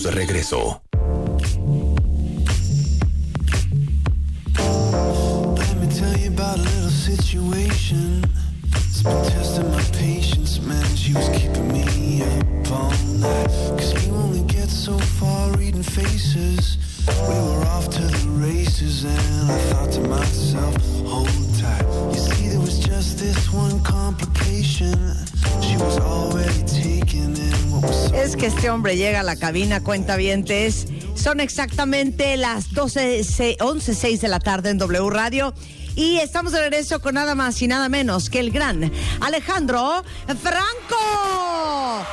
estamos de regreso. Let me tell you about a little situation. It's been testing my patience, man. She was keeping me up all night. Cause you only get so far reading faces. We were off to the races, and I thought to myself, hold tight. You see, there was just this one que este hombre llega a la cabina, cuenta vientes. Son exactamente las 12, se- 11, 6 de la tarde en W Radio. Y estamos de regreso con nada más y nada menos que el gran Alejandro Franco.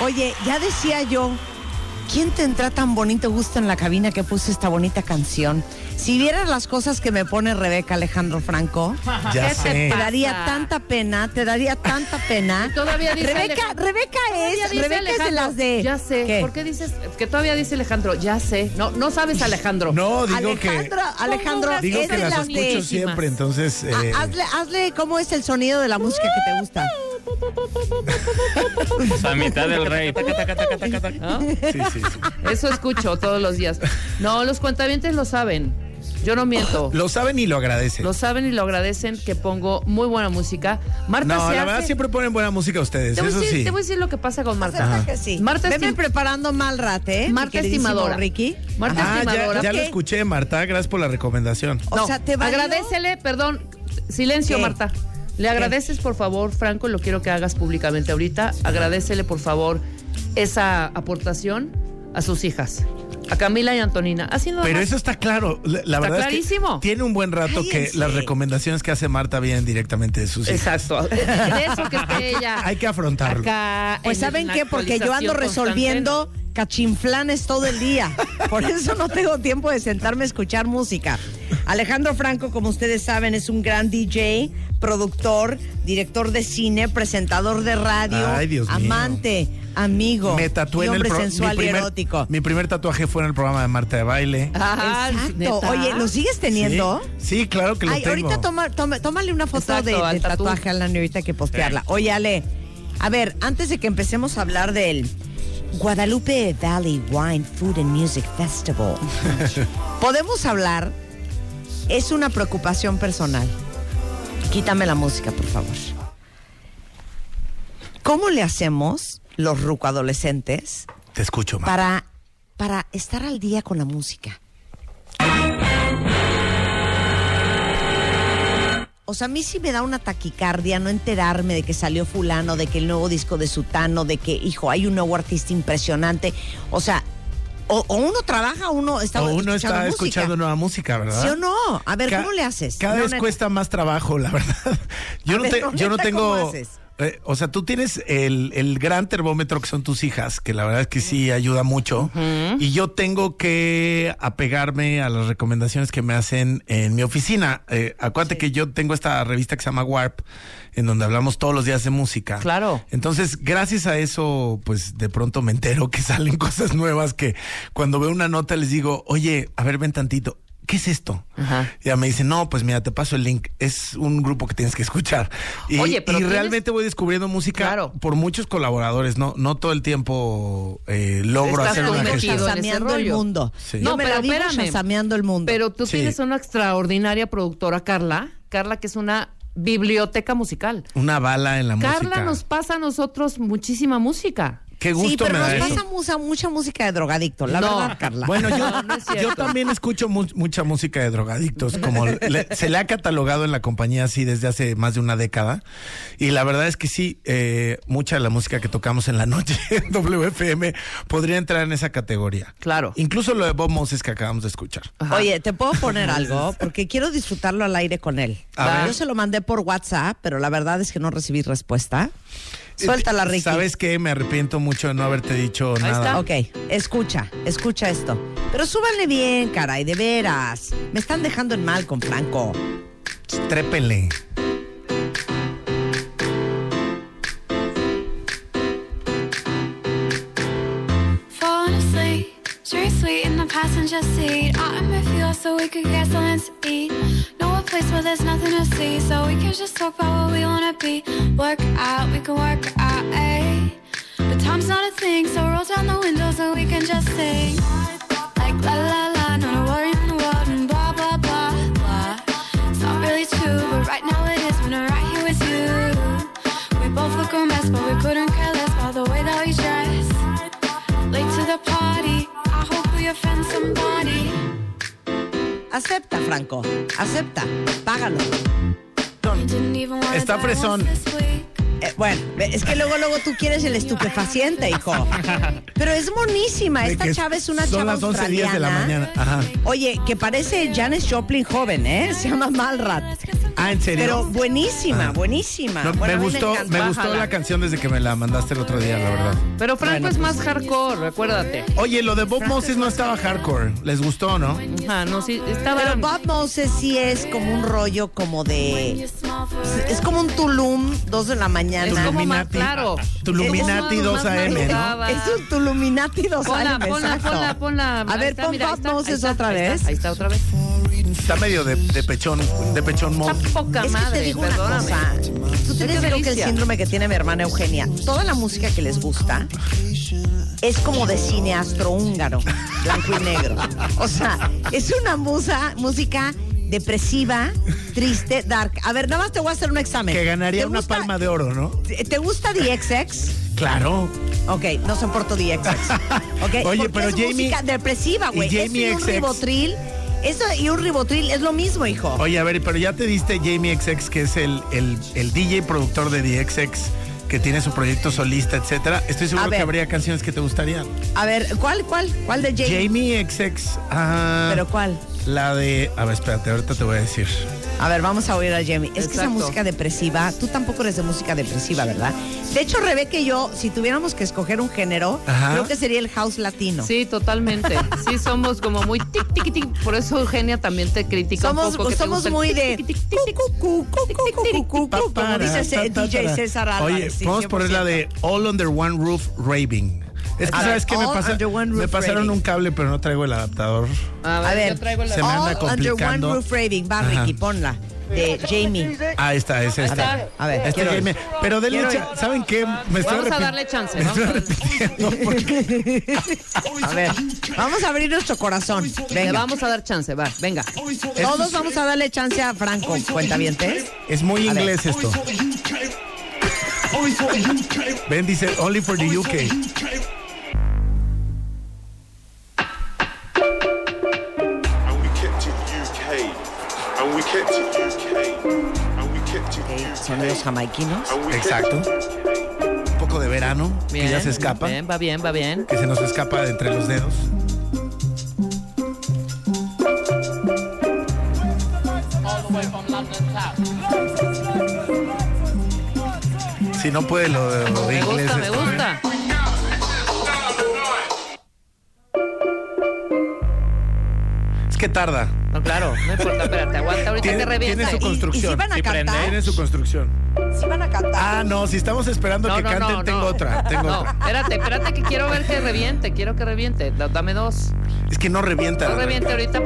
Oye, ya decía yo, ¿quién tendrá tan bonito gusto en la cabina que puso esta bonita canción? Si vieras las cosas que me pone Rebeca Alejandro Franco, Ya ¿Qué sé. te daría tanta pena, te daría tanta pena. Todavía dice Rebeca, Alejandro- Rebeca es, dice Rebeca es de Alejandro, las de. Ya sé. ¿Qué? ¿Por qué dices que todavía dice Alejandro? Ya sé. No, no sabes Alejandro. No, digo que Alejandro, Alejandro, Pongo digo es que de las las escucho de. siempre, entonces eh, Ah, hazle, hazle cómo es el sonido de la música que te gusta. A mitad del rey. ¿no? sí, sí, sí. Eso escucho todos los días. No, los cuentavientes lo saben. Yo no miento. Lo saben y lo agradecen. Lo saben y lo agradecen que pongo muy buena música. Marta no, se la hace- verdad siempre ponen buena música ustedes, te voy, a eso decir, sí. te voy a decir lo que pasa con Marta. Acepta que sí. Marta Veme estim- preparando mal rate, ¿eh? mi Marta queridísimo estimadora. Ricky. Marta Ah, ya, estimadora. ya lo Ok. escuché, Marta, gracias por la recomendación. O No, sea, ¿te valió? agradecele, perdón, silencio, ¿Qué? Marta. Le agradeces, por favor, Franco, lo quiero que hagas públicamente ahorita. Agradecele, por favor, esa aportación a sus hijas, a Camila y Antonina. Así no Pero eso está claro. La, la verdad clarísimo. es que tiene un buen rato que las recomendaciones que hace Marta vienen directamente de sus hijas. Exacto. De eso que esté ella. Hay que afrontarlo. Acá Pues en ¿saben qué? Porque yo ando resolviendo cachinflanes todo el día. Por eso no tengo tiempo de sentarme a escuchar música. Alejandro Franco, como ustedes saben, es un gran DJ, productor, director de cine, presentador de radio, Ay, Dios mío. amante, amigo, Me tatué y en el hombre sensual mi y erótico. Mi primer tatuaje fue en el programa de Marta de baile. Ah, Exacto. ¿neta? Oye, ¿lo sigues teniendo? Sí, sí, claro que lo Ay, tengo. ahorita toma, toma- tómale una foto Exacto, de, tatuaje a la ahorita que postearla. Oye, Ale, a ver, antes de que empecemos a hablar del Guadalupe Valley Wine Food and Music Festival, podemos hablar, es una preocupación personal. Quítame la música, por favor. ¿Cómo le hacemos los rucoadolescentes Te escucho, para, para estar al día con la música? O sea, a mí sí me da una taquicardia no enterarme de que salió fulano, de que el nuevo disco de Sutano, de que, hijo, hay un nuevo artista impresionante. O sea, o, o uno trabaja o uno está O uno escuchando está música. escuchando nueva música, ¿verdad? ¿Sí o no? A ver, Ca- ¿cómo le haces? Cada No, vez cuesta más trabajo, la verdad. Yo A no, ver, te- no, yo no neta, ¿cómo tengo. haces? eh, o sea, tú tienes el, el gran termómetro que son tus hijas, que la verdad es que sí ayuda mucho. Y yo tengo que apegarme a las recomendaciones que me hacen en mi oficina. Eh, acuérdate que yo tengo esta revista que se llama Warp, en donde hablamos todos los días de música. Claro. Entonces, gracias a eso, pues de pronto me entero que salen cosas nuevas que cuando veo una nota les digo, oye, a ver, ven tantito. ¿Qué es esto? Ajá. Y ya me dicen, no, pues mira, te paso el link. Es un grupo que tienes que escuchar. Y, Oye, pero y tienes- realmente voy descubriendo música Claro. por muchos colaboradores. No, no todo el tiempo eh, logro Estás hacer una gestión. el mundo. Sí. Yo No, me pero la espérame. el mundo. Pero tú Sí. tienes una extraordinaria productora, Carla. Carla, que es una biblioteca musical. Una bala en la Carla música. nos pasa a nosotros muchísima música. Qué sí, gusto pero me da nos eso. pasa mucha, mucha música de drogadicto, la No. verdad, Carla. Bueno, yo, No, yo también escucho mu- mucha música de drogadictos, como le- se le ha catalogado en la compañía así desde hace más de una década. Y la verdad es que sí, eh, mucha de la música que tocamos en la noche en WFM podría entrar en esa categoría. Claro. Incluso lo de Bob Moses que acabamos de escuchar. Ajá. Oye, ¿te puedo poner algo? Porque quiero disfrutarlo al aire con él. A ver. Yo se lo mandé por WhatsApp, pero la verdad es que no recibí respuesta. Suéltala, Ricky. ¿Sabes qué? Me arrepiento mucho de no haberte dicho Ahí nada. está. Ok, escucha, escucha esto. Pero súbanle bien, caray, de veras. Me están dejando en mal con Franco. Street sweet in the passenger seat. I'm with you so we could get something to eat. Place where there's nothing to see, so we can just talk about what we wanna be. Work out, we can work out, eh? But Time's not a thing, so roll down the window so we can just sing. Like la la la, not a worry in the world, and blah blah blah blah. It's not really true, but right now it is when I'm right here with you. We both look a mess, but we couldn't care less about the way that we dress. Late to the party, I hope we offend somebody. Acepta, Franco. Acepta. Págalo. Está fresón. Eh, bueno, es que luego, luego tú quieres el estupefaciente, hijo. Pero es monísima. Esta chava es una son chava las 11 días de la mañana. Ajá. Oye, que parece Janis Joplin joven, ¿eh? Se llama Malrat. Ah, ¿en serio? Pero buenísima, Ah. buenísima. No, Bueno, a me gustó, me gustó la canción desde que me la mandaste el otro día, la verdad. Pero Franco Bueno, es pues, más hardcore, recuérdate. Oye, lo de Bob Moses no estaba hardcore. ¿Les gustó, no? Ajá, no, sí, estaba... Pero Bob Moses sí es como un rollo como de... Es como un Tulum, dos de la mañana. Es como más Tuluminati. claro. Tuluminati Es como 2 más AM, ¿no? Es un Tuluminati dos Ponla, AM, ponla, exacto. ponla, ponla. A ver, está, pon Bob Moses está, otra vez. está, Ahí está otra vez. Está medio de, de pechón, de pechón Está mod. poca Es que madre, te digo una cosa. Tú tienes Qué creo que el síndrome que tiene mi hermana Eugenia. Toda la música que les gusta es como de cine astrohúngaro, blanco y negro. O sea, es una musa, música depresiva, triste, dark. A ver, nada más te voy a hacer un examen. Que ganaría ¿Te una gusta- palma de oro, ¿no? ¿Te gusta The XX? Claro. Ok, no soporto The XX. Ok, Oye, pero es Jamie- música depresiva, güey. Jamie y un XX. ribotril. Eso y un ribotril es lo mismo, hijo. Oye, a ver, pero ya te diste Jamie XX, que es el, el, el DJ productor de The XX, que tiene su proyecto solista, etcétera. Estoy seguro que habría canciones que te gustarían. A ver, ¿cuál, cuál? ¿Cuál de Jamie? Jamie XX. ah, ¿Pero cuál? La de. A ver, espérate, ahorita te voy a decir. A ver, vamos a oír a Jamie. Es que esa música depresiva, tú tampoco eres de música depresiva, ¿verdad? De hecho, Rebeca y yo, si tuviéramos que escoger un género, creo que sería el house latino. Sí, totalmente. sí, somos como muy tic, tic, tic. Por eso Eugenia también te critica somos, un poco. Somos muy de. Como dice DJ César Álvarez. Oye, vamos a poner la de All Under One Roof Raving. Es que, A ver, ¿sabes qué me pasa? Under One Me pasaron un cable, pero no traigo el adaptador. A ver, A ver, yo traigo la... Se me anda All Under One complicando. Roof Raving. Va, Ajá. Ricky, ponla. De Jamie. Ah, esta es esta. está. A ver, Este quiero Jamie. Pero denle quiero cha- ¿Saben qué? Me estoy Vamos a darle chance, Me estoy a darle- repitiendo porque A ver, vamos a abrir nuestro corazón. Le Venga. vamos a dar chance, va, venga. Todos vamos a darle chance a Franco. Cuentavientes. es muy inglés esto. Ven, dice Only for the UK. UK, sonidos jamaiquinos. Exacto. Un poco de verano, Bien, que ya se escapa, Bien, va bien, va bien. que se nos escapa de entre los dedos. Si no puede lo de, lo de Me inglés. gusta, me ¿eh? gusta. Es que tarda. No, claro, no importa, espérate, aguanta ahorita Tiene, que revienta. tiene su Y- y construcción. si van a Sí, prende, cantar. Tiene su construcción. Sí van a cantar. Ah, no, si estamos esperando No, que no, canten, no, tengo no. otra. Tengo No, otra. espérate, espérate que quiero ver que reviente, quiero que reviente. Da- Dame dos. Es que no revienta. No reviente ahorita.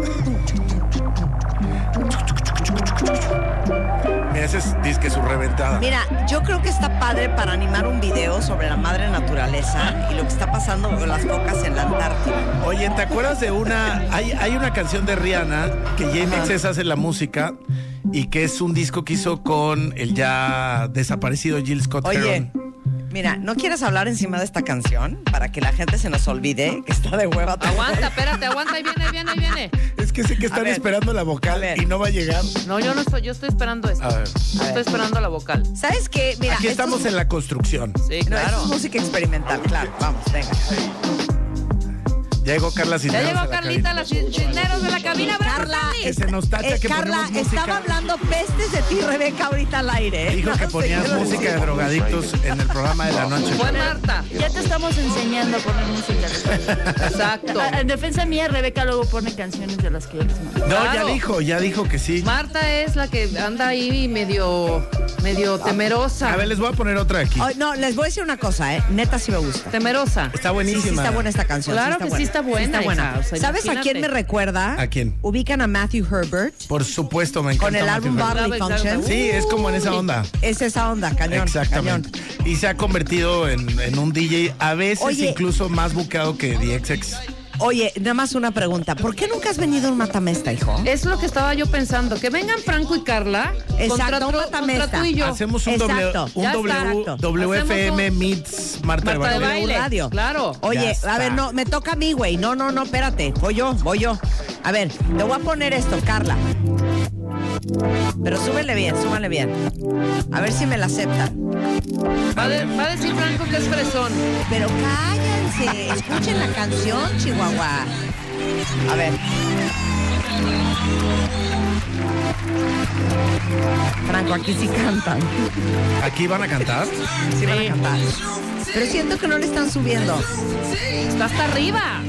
Ese es disque su reventada. Mira, yo creo que está padre para animar un video sobre la madre naturaleza y lo que está pasando con las focas en la Antártida. Oye, ¿te acuerdas de una? Hay, hay una canción de Rihanna que Jamie XX hace la música y que es un disco que hizo con el ya desaparecido Jill Scott Oye, Heron. Mira, ¿no quieres hablar encima de esta canción para que la gente se nos olvide que está de hueva? todo? Aguanta, espérate, aguanta, ahí viene, ahí viene, ahí viene. Es que sé que están ver, esperando la vocal y no va a llegar. No, yo no estoy, yo estoy esperando esto. A ver. Yo estoy esperando la vocal. ¿Sabes qué? Mira, Aquí estamos es- en la construcción. Sí, No, claro. esto es música experimental, claro. Vamos, venga. Ya llegó Carla Ya Cisneros llegó a la Carlita, las cisneros de la cabina. ¡Bravo, Carla! Que se nos tacha eh, que Carla, ponemos música. estaba hablando pestes de ti, Rebeca, ahorita al aire. ¿eh? Dijo que ponías música de drogadictos en el programa de la noche. Fue Marta. Ya te estamos enseñando a poner música. Exacto. A- En defensa mía, Rebeca luego pone canciones de las que yo les mando. No, ya dijo, ya dijo que sí. Marta es la que anda ahí medio, medio temerosa. A ver, les voy a poner otra aquí. No, les voy a decir una cosa, ¿eh? Neta sí me gusta. Temerosa. Está Sí, buenísima. sí está buena esta canción. Claro está que buena. sí está buena, está buena. hija, o sea, ¿Sabes a quién me recuerda? ¿A quién? Ubican a Matthew Herbert Por supuesto, me encanta. con el álbum. Bodily Function. Sí, es como en esa onda. Es esa onda, cañón. Exactamente. cañón. Y se ha convertido en, en un DJ a veces Oye. incluso más buqueado que DXX. Oye, nada más una pregunta. ¿Por qué nunca has venido a un matamesta, hijo? Es lo que estaba yo pensando. Que vengan Franco y Carla Exacto, un matamesta. tú y yo. Hacemos un, un. W-. WFM un- meets Marta, de Marta de Baile. Baile. Radio. claro. Oye, a ver, no, me toca a mí, güey. No, no, no, espérate. Voy yo, voy yo. A ver, te voy a poner esto, Carla. Pero súbele bien, súbale bien. A ver si me la aceptan. Va, de- va a decir Franco que es fresón. Pero cállense, escuchen la canción, Chihuahua. A ver. Franco, aquí sí cantan. Aquí van a cantar. Sí van a cantar. Pero siento que no le están subiendo. Está hasta arriba.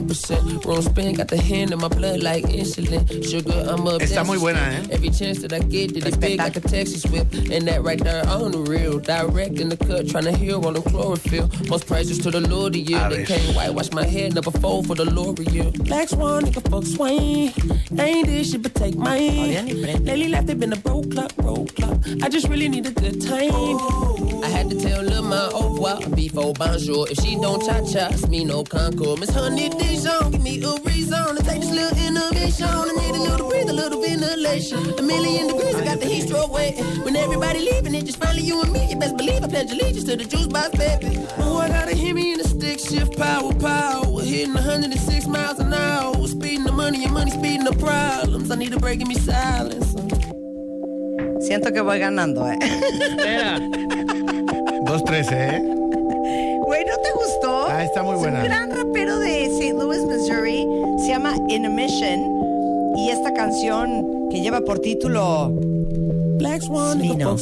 10%. Wrong spin, got the hand in my blood like insulin. Sugar, I'm up. Está muy buena, ¿eh? Every chance that I get, that it big like a Texas whip. And that right there on the real. Direct in the cut, trying to heal on them chlorophyll. Most prices to the Lord of you. They ver. can't whitewash my head, number four for the L'Oreal. Black Swan, nigga, fuck Swain. Ain't this shit, but take mine. Lately life, they been a broke clock, broke clock. I just really need a good time. I had to tell Lil' Ma au revoir before bonjour. If she don't cha-cha, it's me no concord. Miss Honey Dijon, give me a reason to take this little innovation. I need a little breathe, a little ventilation. A million degrees, I got the heat stroke waiting. When everybody leaving, it just finally you and me. You best believe I pledge allegiance to the juice box, baby. Oh, I gotta hear me in the stick shift, power, power. Hitting 106 miles an hour. Speeding the money and money speeding the problems. I need a break in me silence. Siento que voy ganando, ¿eh? Espera. 2-13, ¿eh? Güey, ¿no te gustó? Ah, está muy buena. Es un gran rapero de St. Louis, Missouri. Se llama In a Mission. Y esta canción que lleva por título. Black Swan, Smino.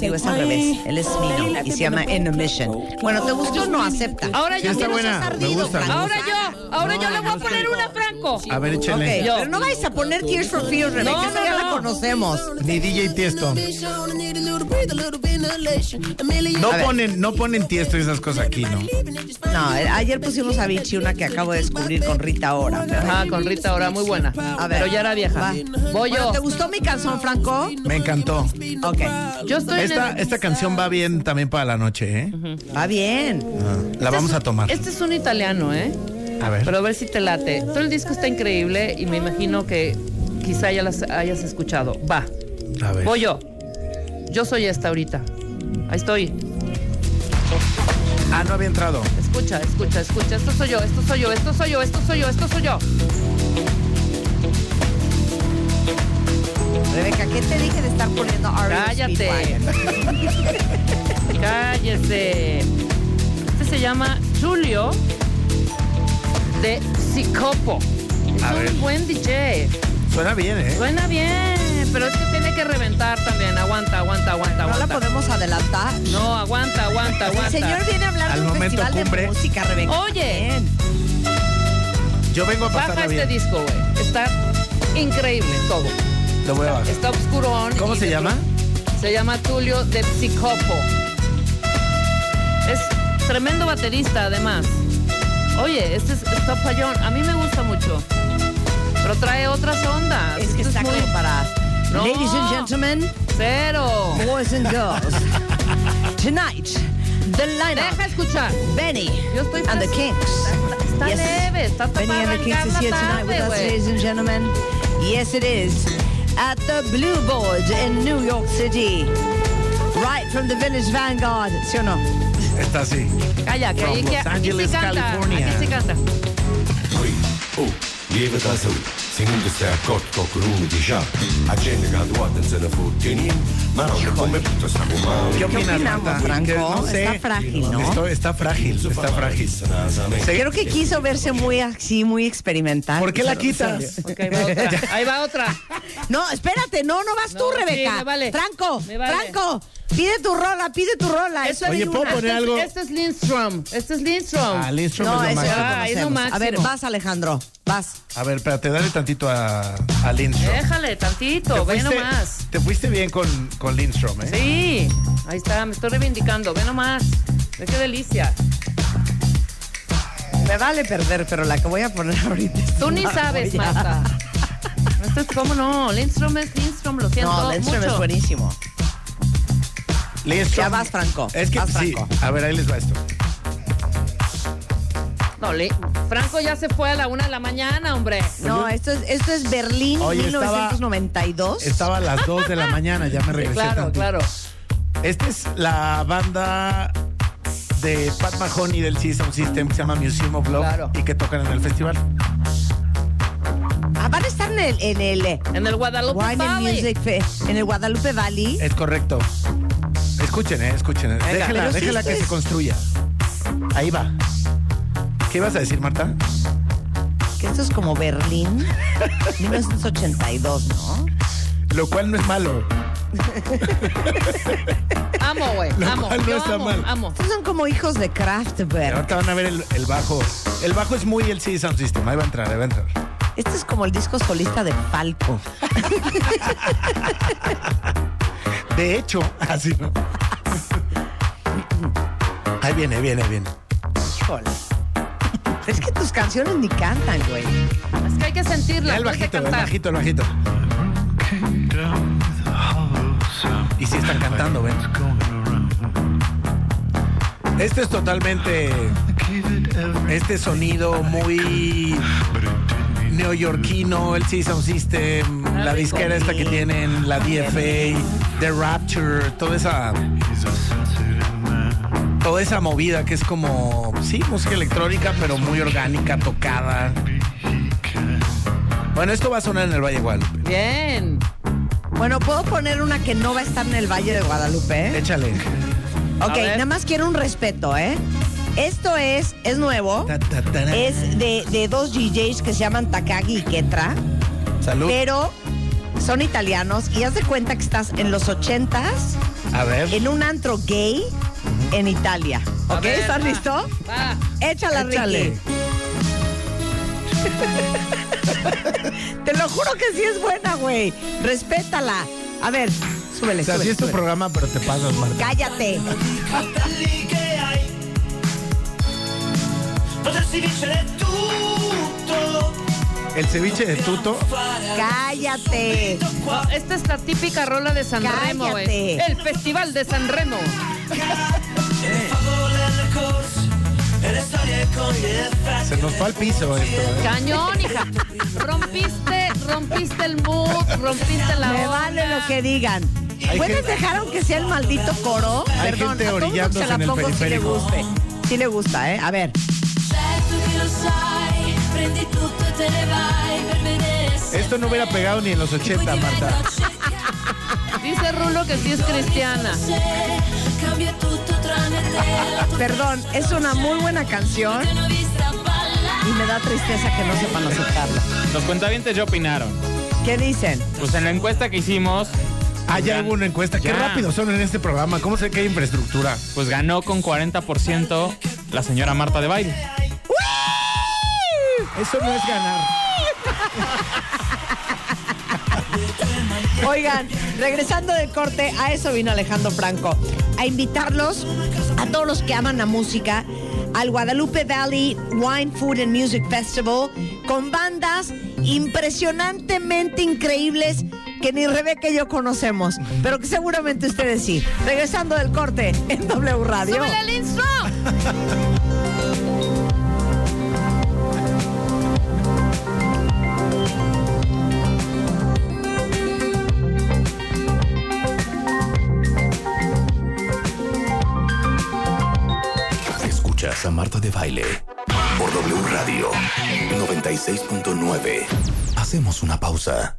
Digo, es al revés. Él es Smino y se llama In a Mission. Bueno, ¿te gustó o no? Acepta. Ahora Sí, yo. está no buena. seas Me ardido, gusta. Franco. Ahora yo. Ahora yo le voy a poner una, Franco. A ver, Ok, échenle. Pero no vais a poner Tears for Fears, Rebeca. No, esa no, ya la no. conocemos. Ni DJ Tiesto. No ponen, no ponen Tiesto y esas cosas aquí, ¿no? No, ayer pusimos a Vichy una que acabo de descubrir con Rita Ora. Ajá, con Rita ahora muy buena. A ver. Pero ya era vieja. Va. Voy Bueno, yo. ¿te gustó mi canción, Franco? Me encantó. Ok. Yo estoy Esta, en el- esta canción va bien también para la noche, ¿eh? Va bien. Ah, La vamos a tomar. Este es un italiano, ¿eh? A ver. Pero a ver si te late. Todo el disco está increíble y me imagino que quizá ya las hayas escuchado. Va. A ver. Voy yo. Yo soy esta ahorita. Ahí estoy. Ah, no había entrado. Escucha, escucha, escucha. Esto soy yo, esto soy yo, esto soy yo, esto soy yo, esto soy yo. Rebeca, ¿qué te dije de estar poniendo R.E.M. Cállate. Cállese. Este se llama Julio de Sicopo. Es A un ver. buen DJ. Suena bien, ¿eh? Suena bien, pero es que tiene que reventar también. Aguanta, aguanta, aguanta, No la aguanta. podemos adelantar. No, aguanta, aguanta, El aguanta. señor viene a hablar Al de un momento festival cumbre. de música, Rebeca. Oye. Bien. Yo vengo a Baja pasarla este bien. disco, güey. Está increíble todo. Lo voy a bajar. Está oscurón. ¿Cómo y se llama? Se llama Tulio de Psicopo. Es tremendo baterista, además. Oye, este es, está fallón. A mí me gusta mucho. Pero trae otras ondas. Es que Esto está muy- como para... No. Ladies and oh. gentlemen, Cero. boys and girls, tonight, the lineup, Deja escuchar. Benny Yo estoy and the fácil. Kings. Está Yes. leve, está Benny and the Kings arrancar is here tonight with us, güey. ladies and gentlemen. Yes, it is. At the Blue Board in New York City. Right from the Village Vanguard. ¿Sí o no? Está así. Calla, que From ahí que Los aquí Angeles, se canta. California. Se canta. Oh, lieve tasul, singând stai acord cu rumul deja Agenda graduată în țără furtenin Mano, come puto sta cu mano ¿Qué opinas, opinamos, Marta? Franco? Que no sé. Está frágil, ¿no? Esto- está frágil, está frágil. Creo que quiso verse muy así, muy experimental. ¿Por qué la quitas? Ahí va otra. Ahí va otra. No, espérate, no, no vas tú, sí, Rebeca. me vale. Franco, Me vale. Franco, pide tu rola, pide tu rola. Eso Oye, es ¿puedo una- poner Este es- algo? Este es Lindstrom. Este es Lindstrom. Ah, Lindstrom No, es lo máximo. Ah, es lo conocemos. A ver, máximo. vas, Alejandro, vas. A ver, espérate, dale tantito a, a Lindstrom. Déjale tantito, ve nomás. te fuiste bien con, con Lindstrom, ¿eh? Sí, ahí está, me estoy reivindicando, ve nomás. Ve qué delicia. Me vale perder, pero la que voy a poner ahorita. es Tú ni sabes. Marta. Esto es cómo no. Lindstrom es Lindstrom, lo siento No, Lindstrom mucho. es buenísimo. Lindstrom- Ya vas, Franco. Es que Vas, sí. Franco. A ver, ahí les va esto. No, Le- Franco ya se fue a la una de la mañana, hombre. No, esto es, esto es Berlín, Oye, estaba- 1992. Estaba a las 2 de la mañana, ya me regresé. Claro, tantito. claro. Esta es la banda de Pat Mahoney del System System que se llama Museum of Love Claro. y que tocan en el festival. Ah, van a estar en el, en el eh, En el Guadalupe Wine Valley. Music Fe- en el Guadalupe Valley. Es correcto. Escuchen, eh, escuchen. eh. déjela, sí, déjela esto que se construya. Ahí va. ¿Qué ibas a decir, Marta? Que esto es como Berlín, 1982, ¿no? Lo cual no es malo. Amo, güey. Lo Amo. cual no Yo está amo, mal. amo. Estos son como hijos de Kraftwerk. ahorita van a ver el, el bajo. El bajo es muy el sí Sound System. Ahí va a entrar, ahí va a entrar. Este es como el disco solista de Falco. De hecho, así no. Ahí viene, viene, viene. Híjole. Es que tus canciones ni cantan, güey. Es que hay que sentirla. Ya el bajito, el bajito, el bajito. Y sí están cantando, ven. Este es totalmente este sonido muy neoyorquino, el Sound System, la disquera esta que tienen, la DFA, The Rapture, toda esa toda esa movida que es como sí, música electrónica, pero muy orgánica, tocada. Bueno, esto va a sonar en el Valle Guadalupe. Bien. Bueno, puedo poner una que no va a estar en el Valle de Guadalupe. ¿eh? Échale. Ok, nada más quiero un respeto, ¿eh? Esto es, es nuevo. Ta, ta, ta, Es de, de dos DJs que se llaman Takagi y Ketra, Salud. pero son italianos y haz de cuenta que estás en los ochentas A ver. en un antro gay en Italia. A ¿Ok? ver, ¿Estás va, listo? Va. Échala, Échale. Ricky. Te lo juro que sí es buena, güey. Respétala. A ver, súbele, O sea, sí súbele, es tu súbele. programa, pero te pasas, Marta. Cállate. El ceviche de tuto. Cállate. No, esta es la típica rola de San Remo, güey. Cállate. El Festival de San Remo. Se nos fue al piso esto. ¿eh? Cañón, hija. Rompiste, rompiste el mood, rompiste la Me onda. vale lo que digan. Hay ¿Puedes gente- dejar aunque sea el maldito coro? Hay Perdón, gente a todo mundo se la pongo si le guste. Sí le gusta, ¿eh? A ver. Esto no hubiera pegado ni en los 80, Marta. Dice Rulo que sí es cristiana. Perdón, es una muy buena canción y me da tristeza que no sepan aceptarla. Los cuentavientes ya opinaron. ¿Qué dicen? Pues en la encuesta que hicimos, Ah, ya hubo una encuesta. Qué Ya. rápido son en este programa. ¿Cómo sé que hay infraestructura? pues ganó con 40% la señora Marta de Baile. Eso no es ganar. Oigan, regresando del corte, a eso vino Alejandro Franco. A invitarlos a todos los que aman la música al Guadalupe Valley Wine Food and Music Festival con bandas impresionantemente increíbles que ni Rebeca y yo conocemos, pero que seguramente ustedes sí. Regresando del corte en W Radio. ¡Súbele al intro! Escuchas a Marta de Baile por W Radio 96.9. Hacemos una pausa.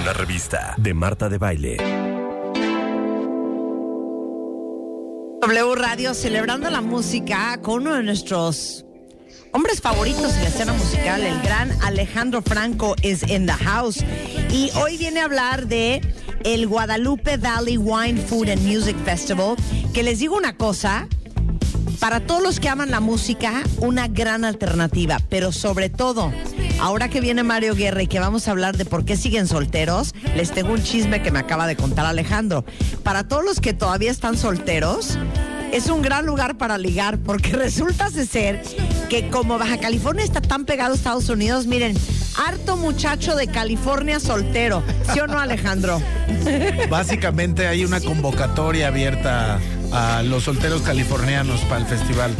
una revista de Marta de Baile. W Radio celebrando la música con uno de nuestros hombres favoritos en la escena musical, el gran Alejandro Franco is in the house. Y hoy viene a hablar de el Guadalupe Valley Wine Food and Music Festival, que les digo una cosa, para todos los que aman la música, una gran alternativa, pero sobre todo, ahora que viene Mario Guerra y que vamos a hablar de por qué siguen solteros, les tengo un chisme que me acaba de contar Alejandro. Para todos los que todavía están solteros, es un gran lugar para ligar, porque resulta ser que como Baja California está tan pegado a Estados Unidos, miren, harto muchacho de California soltero, ¿sí o no Alejandro? Básicamente hay una convocatoria abierta a los solteros californianos para el festival.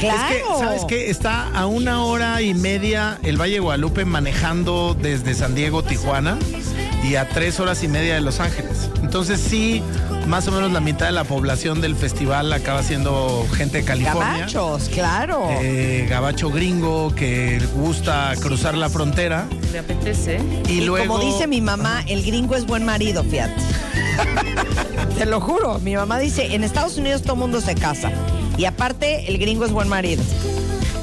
Claro. Es que, ¿sabes qué? Está a una hora y media el Valle de Guadalupe manejando desde San Diego, Tijuana, y a tres horas y media de Los Ángeles. Entonces sí, más o menos la mitad de la población del festival acaba siendo gente de California. Gabachos, claro. Eh, gabacho gringo que gusta cruzar la frontera. ¿Le apetece? Y, Y luego. como dice mi mamá, el gringo es buen marido, fíjate. Te lo juro, mi mamá dice, en Estados Unidos todo mundo se casa. Y aparte, el gringo es buen marido.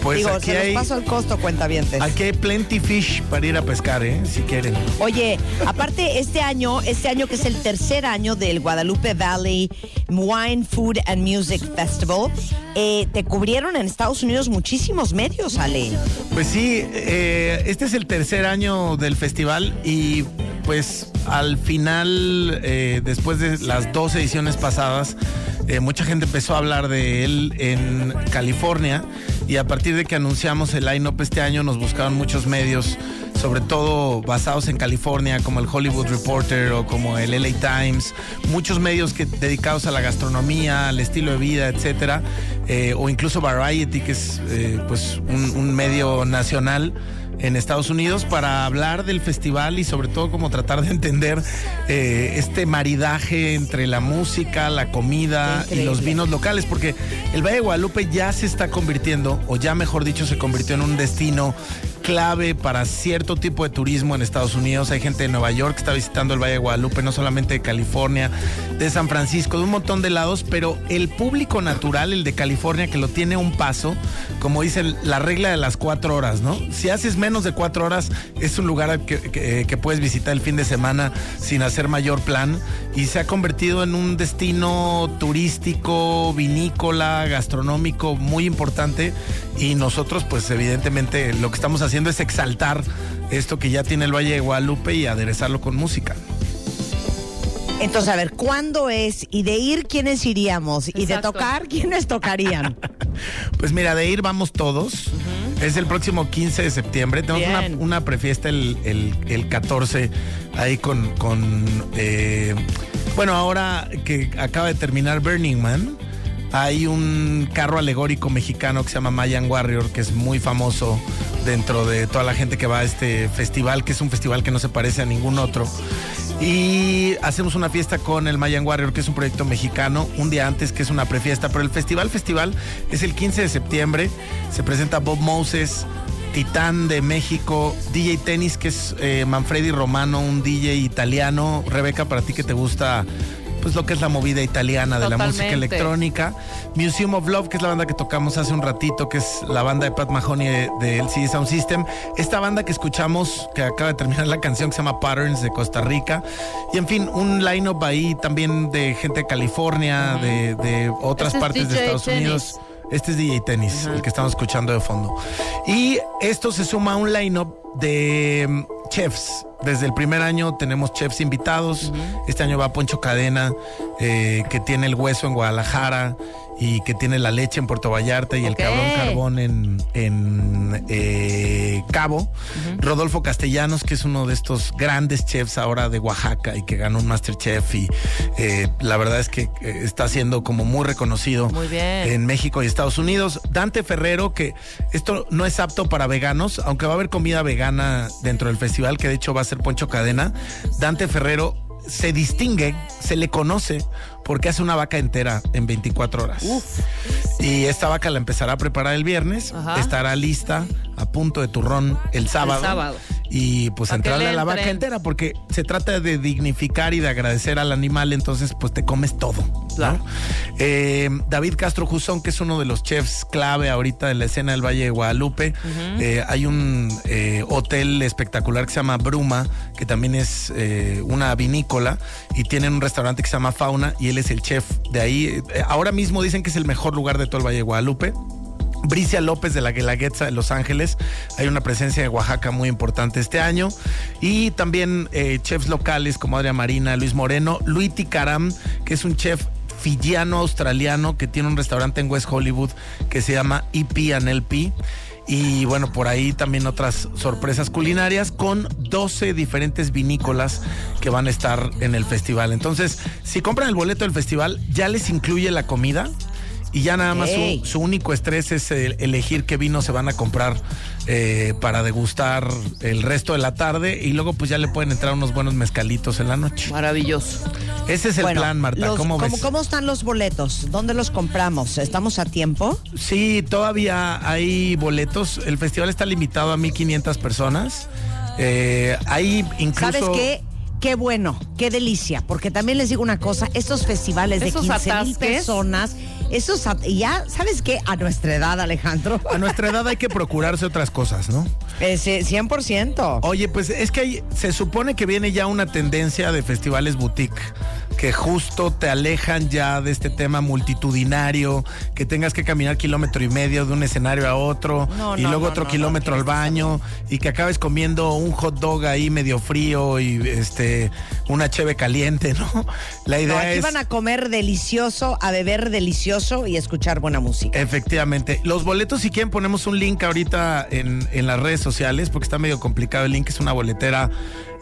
pues Digo, aquí se hay, los paso el costo, cuentavientes. aquí hay plenty fish para ir a pescar, ¿eh? Si quieren. Oye, aparte este año, este año que es el tercer año del Guadalupe Valley Wine, Food and Music Festival, eh, te cubrieron en Estados Unidos muchísimos medios, Ale. Pues sí, eh, este es el tercer año del festival y pues al final, eh, después de las dos ediciones pasadas, eh, mucha gente empezó a hablar de él en California y a partir de que anunciamos el line-up este año nos buscaron muchos medios, sobre todo basados en California, como el Hollywood Reporter o como el LA Times, muchos medios que, dedicados a la gastronomía, al estilo de vida, etcétera, eh, o incluso Variety, que es pues un medio nacional en Estados Unidos para hablar del festival y sobre todo como tratar de entender eh, este maridaje entre la música, la comida y los vinos locales, porque el Valle de Guadalupe ya se está convirtiendo, o ya mejor dicho, se convirtió en un destino clave para cierto tipo de turismo en Estados Unidos. Hay gente de Nueva York que está visitando el Valle de Guadalupe, no solamente de California, de San Francisco, de un montón de lados, pero el público natural, el de California, que lo tiene un paso, como dice la regla de las cuatro horas, ¿no? Si haces menos de cuatro horas, es un lugar que, que- que puedes visitar el fin de semana sin hacer mayor plan y se ha convertido en un destino turístico, vinícola, gastronómico muy importante y nosotros pues evidentemente lo que estamos haciendo es exaltar esto que ya tiene el Valle de Guadalupe y aderezarlo con música. Entonces, a ver, ¿cuándo es? Y de ir, ¿quiénes iríamos? Y de tocar, ¿quiénes tocarían? Pues mira, de ir vamos todos. Es el próximo 15 de septiembre. Tenemos una, prefiesta el, el, el 14 ahí con, con eh, bueno, ahora que acaba de terminar Burning Man, hay un carro alegórico mexicano que se llama Mayan Warrior, que es muy famoso dentro de toda la gente que va a este festival, que es un festival que no se parece a ningún otro. Y hacemos una fiesta con el Mayan Warrior, que es un proyecto mexicano, un día antes, que es una prefiesta. Pero el festival, festival, es el 15 de septiembre. Se presenta Bob Moses, Titán de México, DJ Tennis, que es eh, Manfredi Romano, un DJ italiano. Rebeca, para ti que te gusta pues lo que es la movida italiana de la música electrónica. Museum of Love, que es la banda que tocamos hace un ratito, que es la banda de Pat Mahoney de, de LCD Sound System. Esta banda que escuchamos, que acaba de terminar la canción, que se llama Patterns de Costa Rica. Y en fin, un line-up ahí también de gente de California, de, de otras Este es partes de Estados. Unidos. Este es DJ Tennis, el que estamos escuchando de fondo. Y esto se suma a un line-up de chefs. Desde el primer año tenemos chefs invitados. Este año va Poncho Cadena, eh, que tiene el hueso en Guadalajara y que tiene la leche en Puerto Vallarta y el cabrón carbón en, en eh, Cabo. Rodolfo Castellanos, que es uno de estos grandes chefs ahora de Oaxaca y que ganó un Masterchef y eh, la verdad es que eh, está siendo como muy reconocido Muy en México y Estados Unidos. Dante Ferrero, que esto no es apto para veganos, aunque va a haber comida vegana dentro del festival, que de hecho va a ser Poncho Cadena. Dante Ferrero se distingue, se le conoce porque hace una vaca entera en 24 horas. Y esta vaca la empezará a preparar el viernes, Ajá. estará lista a punto de turrón el sábado. sábado. Y pues entrarle le a la vaca entera, porque se trata de dignificar y de agradecer al animal, entonces pues te comes todo. ¿no? Claro. Eh, David Castro Jusón, que es uno de los chefs clave ahorita de la escena del Valle de Guadalupe. Eh, hay un eh, hotel espectacular que se llama Bruma, que también es una vinícola, y tienen un restaurante que se llama Fauna, y él es el chef de ahí. Ahora mismo dicen que es el mejor lugar de todo el Valle de Guadalupe. Bricia López de la Guelaguetza de Los Ángeles. Hay una presencia de Oaxaca muy importante este año. Y también eh, chefs locales como Adria Marina, Luis Moreno, Luiti Karam, que es un chef fijiano australiano que tiene un restaurante en West Hollywood que se llama EP and LP. Y bueno, por ahí también otras sorpresas culinarias con 12 diferentes vinícolas que van a estar en el festival. Entonces, si compran el boleto del festival, ya les incluye la comida. Y ya nada más su, su único estrés es el- elegir qué vino se van a comprar eh, para degustar el resto de la tarde y luego pues ya le pueden entrar unos buenos mezcalitos en la noche. Maravilloso. Ese es el Bueno, plan, Marta. los- ¿Cómo ves? ¿Cómo están los boletos? ¿Dónde los compramos? ¿Estamos a tiempo? Sí, todavía hay boletos. El festival está limitado a 1500 personas. Eh, hay incluso. ¿Sabes qué? Qué bueno, qué delicia, porque también les digo una cosa, estos festivales de Esos 15 mil personas, y ya, ¿sabes qué? A nuestra edad, Alejandro. A nuestra edad hay que procurarse otras cosas, ¿no? Ese, 100%. Oye, pues es que hay- se supone que viene ya una tendencia de festivales boutique que justo te alejan ya de este tema multitudinario, que tengas que caminar kilómetro y medio de un escenario a otro No, y no, luego no, otro kilómetro al baño y que acabes comiendo un hot dog ahí medio frío y este una cheve caliente, ¿no? La No, idea aquí es van a comer delicioso, a beber delicioso y a escuchar buena música. Efectivamente. Los boletos, si quieren, ponemos un link ahorita en, en las redes sociales, porque está medio complicado. El link es una boletera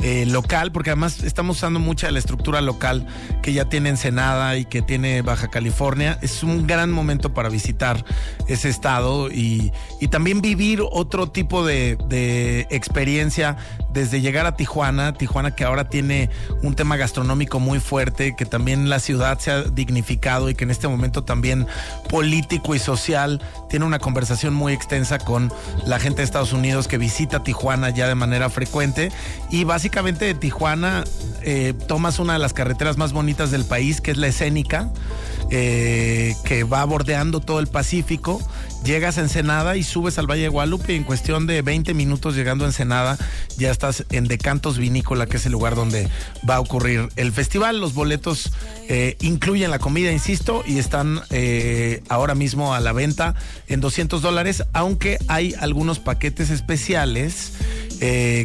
eh, local, porque además estamos usando mucha de la estructura local que ya tiene Ensenada y que tiene Baja California. Es un gran momento para visitar ese estado y, y también vivir otro tipo de, de experiencia desde llegar a Tijuana. Tijuana que ahora tiene un tema gastronómico muy fuerte, que también la ciudad se ha dignificado y que en este momento también político y social tiene una conversación muy extensa con la gente de Estados Unidos que visita Tijuana ya de manera frecuente. Y básicamente de Tijuana eh, tomas una de las carreteras más bonitas del país, que es la escénica, eh, que va bordeando todo el Pacífico. Llegas a Ensenada y subes al Valle de Guadalupe y en cuestión de 20 minutos llegando a Ensenada ya estás en Decantos Vinícola, que es el lugar donde va a ocurrir el festival. Los boletos eh, incluyen la comida, insisto, y están eh, ahora mismo a la venta en 200 dólares, aunque hay algunos paquetes especiales,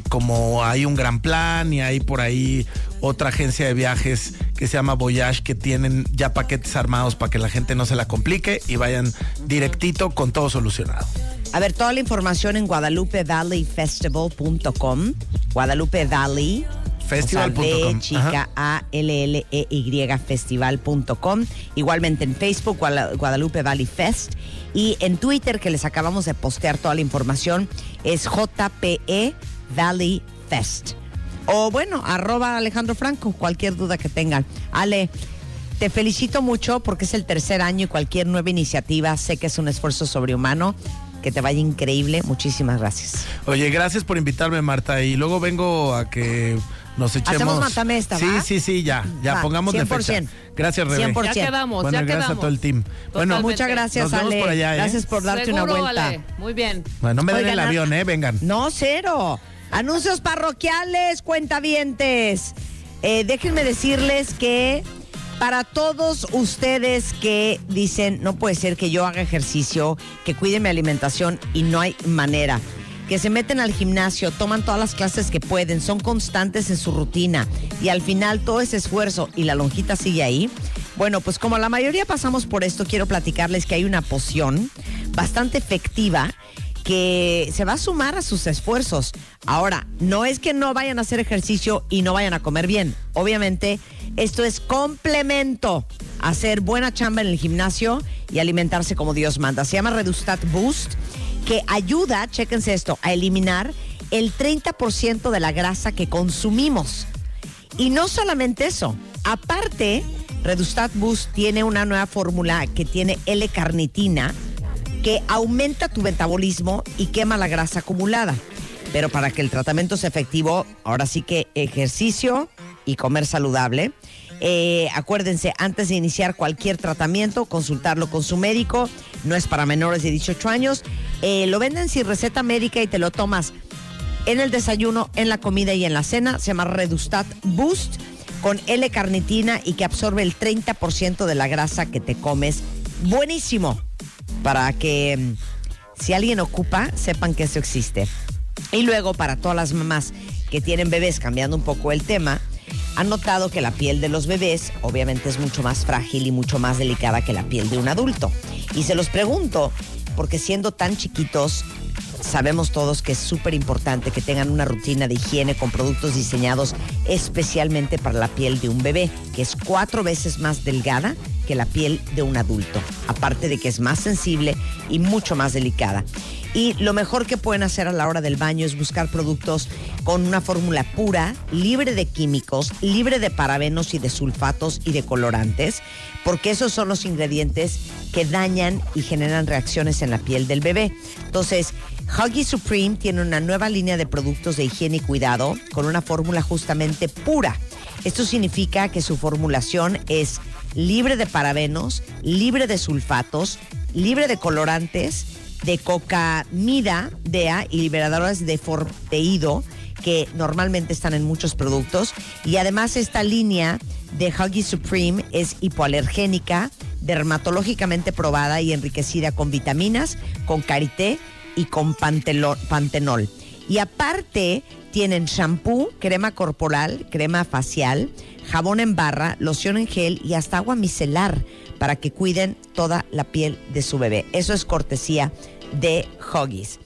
como hay un gran plan y hay por ahí otra agencia de viajes que se llama Voyage que tienen ya paquetes armados para que la gente no se la complique y vayan directito con todo solucionado. A ver, toda la información en guadalupevalleyfestival.com. Guadalupe Valley. Festival.com. O sea, B, Ajá. chica A L L E Y festival.com. Igualmente en Facebook Guadalupe Valley Fest y en Twitter que les acabamos de postear toda la información es JPE Valley Fest. O bueno, arroba Alejandro Franco, cualquier duda que tengan. Ale, te felicito mucho porque es el tercer año y cualquier nueva iniciativa sé que es un esfuerzo sobrehumano. Que te vaya increíble. Muchísimas gracias. Oye, gracias por invitarme, Marta. Y luego vengo a que nos echemos. Hacemos matamesta, Sí, sí, sí, ya. Ya Va, pongamos de fecha. 100%. Gracias, Rebe. 100%. Ya quedamos, Bueno, ya gracias quedamos. a todo el team. Bueno. Muchas gracias, Nos vemos Ale. por allá, ¿eh? Gracias por darte Seguro, una vuelta. Ale. Muy bien. bueno, no me den Oigan, el a- avión, ¿eh? Vengan. No, cero. Anuncios parroquiales, cuentavientes. Eh, déjenme decirles que para todos ustedes que dicen, no puede ser que yo haga ejercicio, que cuide mi alimentación y no hay manera, que se meten al gimnasio, toman todas las clases que pueden, son constantes en su rutina y al final todo ese esfuerzo y la lonjita sigue ahí. Bueno, pues como la mayoría pasamos por esto, quiero platicarles que hay una poción bastante efectiva que se va a sumar a sus esfuerzos. Ahora, no es que no vayan a hacer ejercicio y no vayan a comer bien. Obviamente, esto es complemento hacer buena chamba en el gimnasio y alimentarse como Dios manda. Se llama Redustat Boost, que ayuda, chéquense esto, a eliminar el 30% de la grasa que consumimos. Y no solamente eso, aparte Redustat Boost tiene una nueva fórmula que tiene L-carnitina que aumenta tu metabolismo y quema la grasa acumulada. Pero para que el tratamiento sea efectivo, ahora sí que ejercicio y comer saludable. Eh, acuérdense, antes de iniciar cualquier tratamiento, consultarlo con su médico. No es para menores de 18 años. Eh, lo venden sin receta médica y te lo tomas en el desayuno, en la comida y en la cena. Se llama Redustat Boost con L-carnitina y que absorbe el 30% de la grasa que te comes. Buenísimo. Para que mm, si alguien ocupa, sepan que eso existe. Y luego para todas las mamás que tienen bebés, cambiando un poco el tema, han notado que la piel de los bebés obviamente es mucho más frágil y mucho más delicada que la piel de un adulto. Y se los pregunto, porque siendo tan chiquitos, sabemos todos que es súper importante que tengan una rutina de higiene con productos diseñados especialmente para la piel de un bebé, que es cuatro veces más delgada que la piel de un adulto, aparte de que es más sensible y mucho más delicada. Y lo mejor que pueden hacer a la hora del baño es buscar productos con una fórmula pura, libre de químicos, libre de parabenos y de sulfatos y de colorantes, porque esos son los ingredientes que dañan y generan reacciones en la piel del bebé. Entonces, Huggy Supreme tiene una nueva línea de productos de higiene y cuidado con una fórmula justamente pura. Esto significa que su formulación es libre de parabenos, libre de sulfatos, libre de colorantes, de cocamida, DEA y liberadoras de formaldehído que normalmente están en muchos productos. Y además esta línea de Huggy Supreme es hipoalergénica, dermatológicamente probada y enriquecida con vitaminas, con karité y con pantenol. Y aparte tienen shampoo, crema corporal, crema facial, jabón en barra, loción en gel y hasta agua micelar para que cuiden toda la piel de su bebé. Eso es cortesía de Huggies.